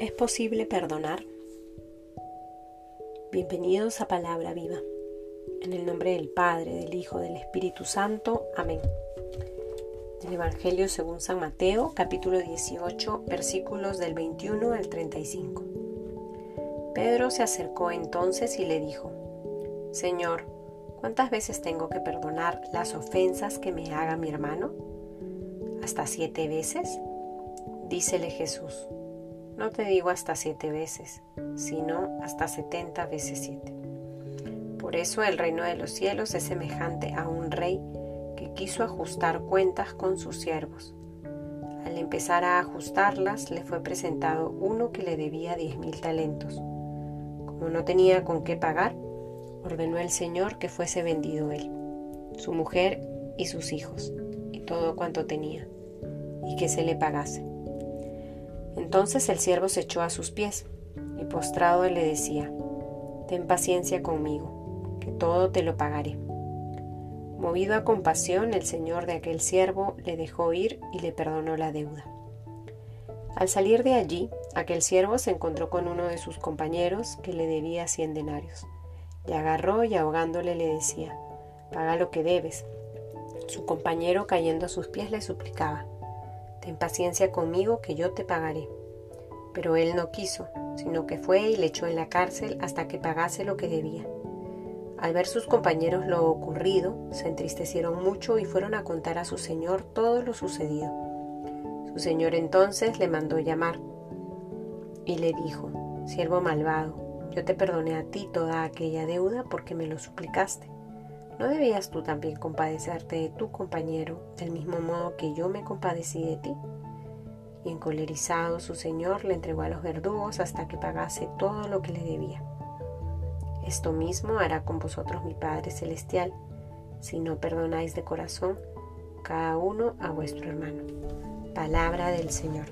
¿Es posible perdonar? Bienvenidos a Palabra Viva. En el nombre del Padre, del Hijo, del Espíritu Santo. Amén. Del Evangelio según San Mateo, capítulo 18, versículos del 21 al 35. Pedro se acercó entonces y le dijo, Señor, ¿cuántas veces tengo que perdonar las ofensas que me haga mi hermano? ¿Hasta siete veces? Dícele Jesús no te digo hasta siete veces, sino hasta setenta veces siete. Por eso el reino de los cielos es semejante a un rey que quiso ajustar cuentas con sus siervos. Al empezar a ajustarlas, le fue presentado uno que le debía diez mil talentos. Como no tenía con qué pagar, ordenó el Señor que fuese vendido él, su mujer y sus hijos, y todo cuanto tenía, y que se le pagase. Entonces el siervo se echó a sus pies y postrado le decía, Ten paciencia conmigo, que todo te lo pagaré. Movido a compasión, el señor de aquel siervo le dejó ir y le perdonó la deuda. Al salir de allí, aquel siervo se encontró con uno de sus compañeros que le debía cien denarios. Le agarró y ahogándole le decía, Paga lo que debes. Su compañero, cayendo a sus pies, le suplicaba, Ten paciencia conmigo que yo te pagaré. Pero él no quiso, sino que fue y le echó en la cárcel hasta que pagase lo que debía. Al ver sus compañeros lo ocurrido, se entristecieron mucho y fueron a contar a su señor todo lo sucedido. Su señor entonces le mandó llamar y le dijo, Siervo malvado, yo te perdoné a ti toda aquella deuda porque me lo suplicaste. ¿No debías tú también compadecerte de tu compañero del mismo modo que yo me compadecí de ti? Y encolerizado su señor le entregó a los verdugos hasta que pagase todo lo que le debía. Esto mismo hará con vosotros mi Padre Celestial, si no perdonáis de corazón cada uno a vuestro hermano. Palabra del Señor.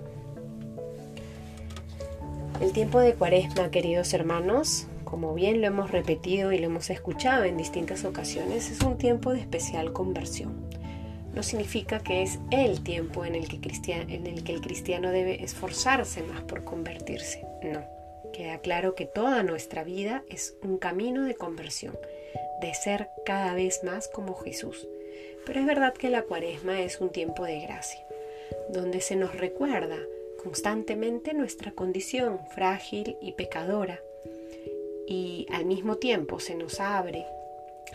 El tiempo de cuaresma, queridos hermanos, como bien lo hemos repetido y lo hemos escuchado en distintas ocasiones, es un tiempo de especial conversión. No significa que es el tiempo en el que, en el, que el cristiano debe esforzarse más por convertirse. No, queda claro que toda nuestra vida es un camino de conversión, de ser cada vez más como Jesús. Pero es verdad que la cuaresma es un tiempo de gracia, donde se nos recuerda constantemente nuestra condición frágil y pecadora, y al mismo tiempo se nos abre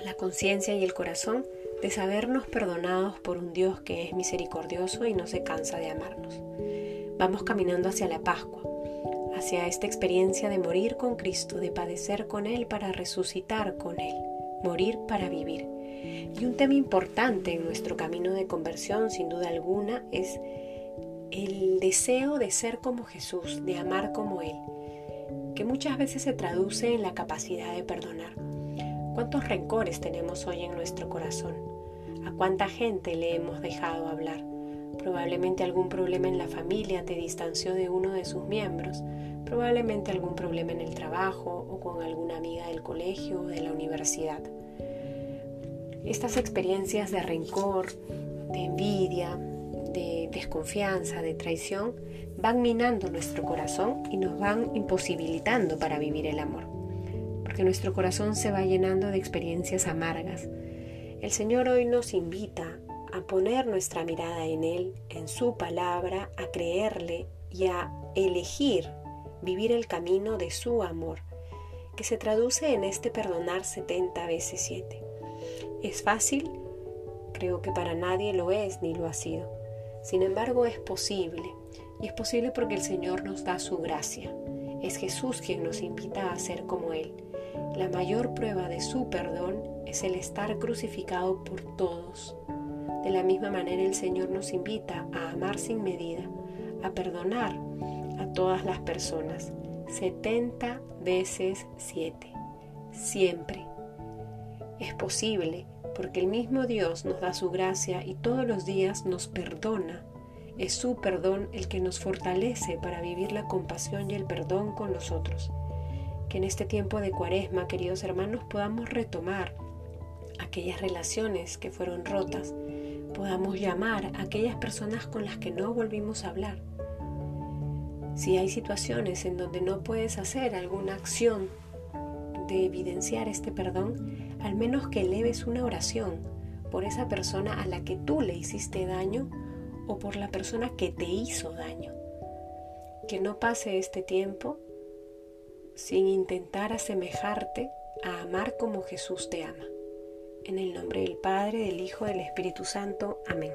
la conciencia y el corazón de sabernos perdonados por un Dios que es misericordioso y no se cansa de amarnos. Vamos caminando hacia la Pascua, hacia esta experiencia de morir con Cristo, de padecer con Él para resucitar con Él, morir para vivir. Y un tema importante en nuestro camino de conversión, sin duda alguna, es el deseo de ser como Jesús, de amar como Él, que muchas veces se traduce en la capacidad de perdonar. ¿Cuántos rencores tenemos hoy en nuestro corazón? ¿A cuánta gente le hemos dejado hablar? Probablemente algún problema en la familia te distanció de uno de sus miembros, probablemente algún problema en el trabajo o con alguna amiga del colegio o de la universidad. Estas experiencias de rencor, de envidia, de desconfianza, de traición, van minando nuestro corazón y nos van imposibilitando para vivir el amor, porque nuestro corazón se va llenando de experiencias amargas. El Señor hoy nos invita a poner nuestra mirada en Él, en su palabra, a creerle y a elegir vivir el camino de su amor, que se traduce en este perdonar 70 veces 7. ¿Es fácil? Creo que para nadie lo es ni lo ha sido. Sin embargo, es posible. Y es posible porque el Señor nos da su gracia. Es Jesús quien nos invita a ser como Él. La mayor prueba de su perdón es el estar crucificado por todos. De la misma manera el Señor nos invita a amar sin medida, a perdonar a todas las personas. 70 veces 7. Siempre. Es posible porque el mismo Dios nos da su gracia y todos los días nos perdona. Es su perdón el que nos fortalece para vivir la compasión y el perdón con los otros. Que en este tiempo de cuaresma, queridos hermanos, podamos retomar aquellas relaciones que fueron rotas, podamos llamar a aquellas personas con las que no volvimos a hablar. Si hay situaciones en donde no puedes hacer alguna acción de evidenciar este perdón, al menos que eleves una oración por esa persona a la que tú le hiciste daño o por la persona que te hizo daño. Que no pase este tiempo sin intentar asemejarte a amar como Jesús te ama. En el nombre del Padre, del Hijo, del Espíritu Santo. Amén.